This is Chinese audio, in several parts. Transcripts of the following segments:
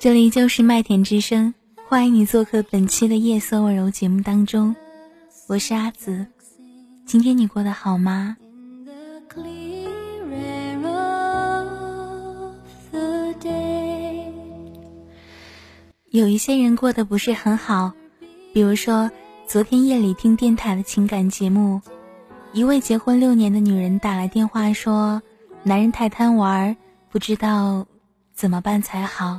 这里就是麦田之声，欢迎你做客本期的夜色温柔节目当中，我是阿紫。今天你过得好吗？有一些人过得不是很好，比如说昨天夜里听电台的情感节目，一位结婚六年的女人打来电话说，男人太贪玩，不知道怎么办才好。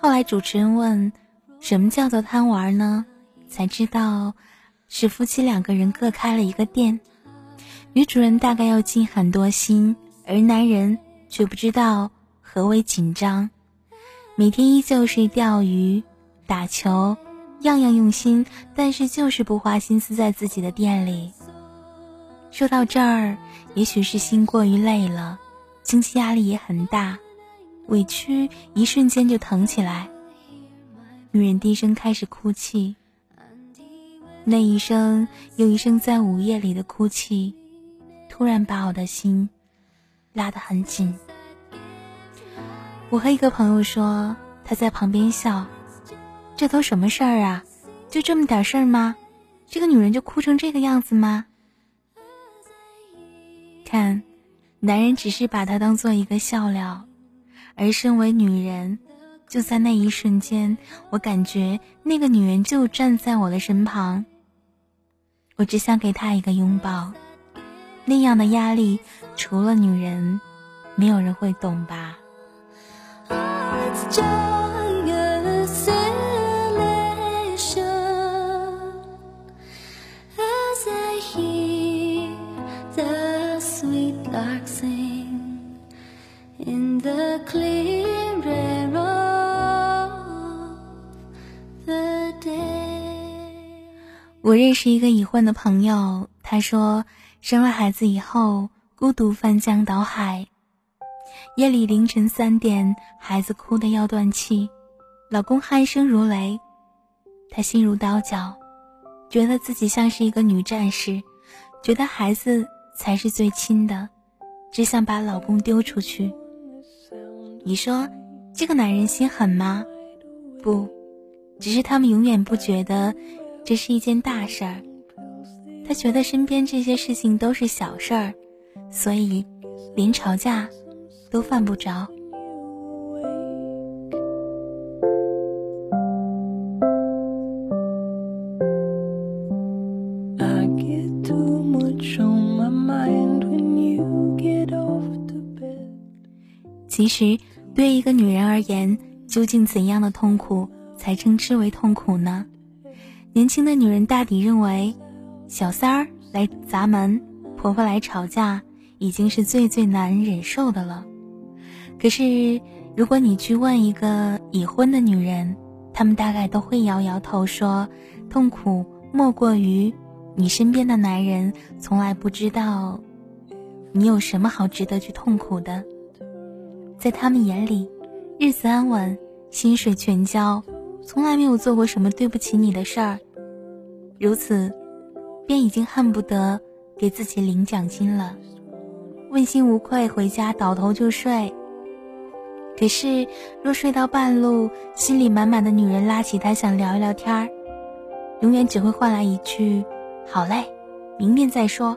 后来主持人问：“什么叫做贪玩呢？”才知道是夫妻两个人各开了一个店。女主人大概要尽很多心，而男人却不知道何为紧张。每天依旧是钓鱼、打球，样样用心，但是就是不花心思在自己的店里。说到这儿，也许是心过于累了，经济压力也很大。委屈一瞬间就疼起来，女人低声开始哭泣，那一声又一声在午夜里的哭泣，突然把我的心拉得很紧。我和一个朋友说，他在旁边笑：“这都什么事儿啊？就这么点事儿吗？这个女人就哭成这个样子吗？”看，男人只是把她当做一个笑料。而身为女人，就在那一瞬间，我感觉那个女人就站在我的身旁。我只想给她一个拥抱。那样的压力，除了女人，没有人会懂吧。我认识一个已婚的朋友，他说生了孩子以后孤独翻江倒海，夜里凌晨三点，孩子哭得要断气，老公鼾声如雷，她心如刀绞，觉得自己像是一个女战士，觉得孩子才是最亲的，只想把老公丢出去。你说这个男人心狠吗？不，只是他们永远不觉得。这是一件大事儿，他觉得身边这些事情都是小事儿，所以连吵架都犯不着。其实，对一个女人而言，究竟怎样的痛苦才称之为痛苦呢？年轻的女人大抵认为，小三儿来砸门，婆婆来吵架，已经是最最难忍受的了。可是，如果你去问一个已婚的女人，她们大概都会摇摇头说，痛苦莫过于你身边的男人从来不知道你有什么好值得去痛苦的。在他们眼里，日子安稳，薪水全交。从来没有做过什么对不起你的事儿，如此，便已经恨不得给自己领奖金了，问心无愧回家倒头就睡。可是，若睡到半路，心里满满的女人拉起他想聊一聊天儿，永远只会换来一句“好嘞，明天再说”。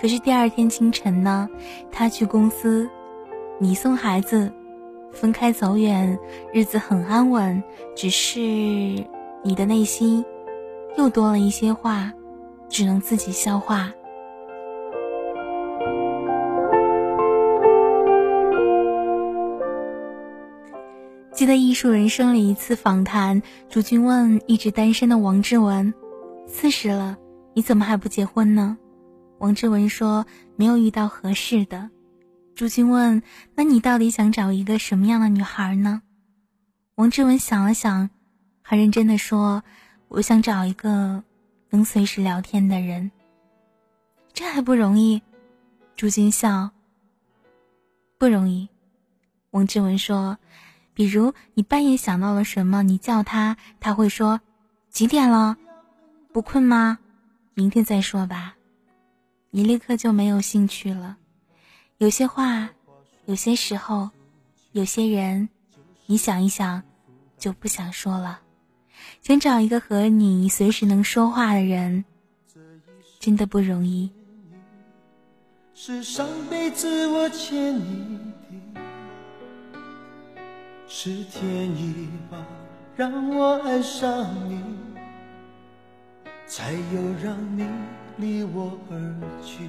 可是第二天清晨呢，他去公司，你送孩子。分开走远，日子很安稳，只是你的内心又多了一些话，只能自己消化。记得《艺术人生》里一次访谈，朱军问一直单身的王志文：“四十了，你怎么还不结婚呢？”王志文说：“没有遇到合适的。”朱军问：“那你到底想找一个什么样的女孩呢？”王志文想了想，很认真的说：“我想找一个能随时聊天的人。”这还不容易？朱军笑：“不容易。”王志文说：“比如你半夜想到了什么，你叫他，他会说：几点了？不困吗？明天再说吧。你立刻就没有兴趣了。”有些话，有些时候，有些人，你想一想，就不想说了。想找一个和你随时能说话的人，真的不容易。是上辈子我欠你的，是天意吧，让我爱上你，才有让你离我而去。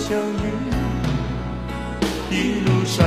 相遇，一路上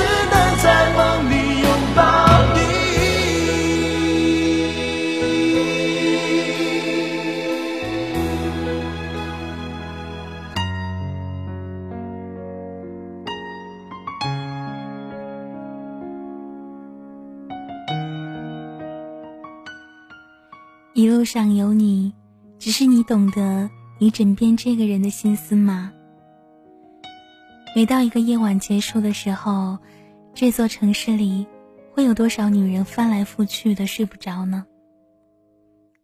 只能在梦里拥抱你。一路上有你，只是你懂得你枕边这个人的心思吗？每到一个夜晚结束的时候，这座城市里会有多少女人翻来覆去的睡不着呢？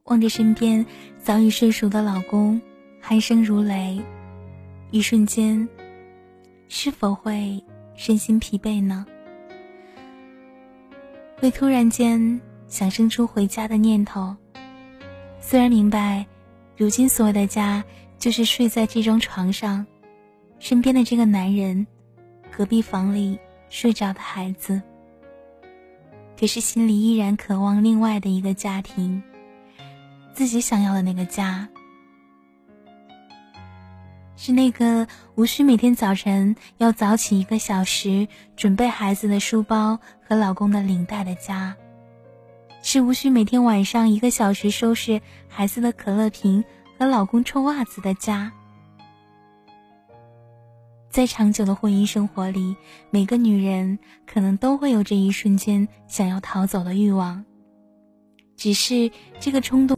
望着身边早已睡熟的老公，鼾声如雷，一瞬间，是否会身心疲惫呢？会突然间想生出回家的念头。虽然明白，如今所有的家就是睡在这张床上。身边的这个男人，隔壁房里睡着的孩子，可是心里依然渴望另外的一个家庭，自己想要的那个家。是那个无需每天早晨要早起一个小时准备孩子的书包和老公的领带的家，是无需每天晚上一个小时收拾孩子的可乐瓶和老公臭袜子的家。在长久的婚姻生活里，每个女人可能都会有这一瞬间想要逃走的欲望，只是这个冲动。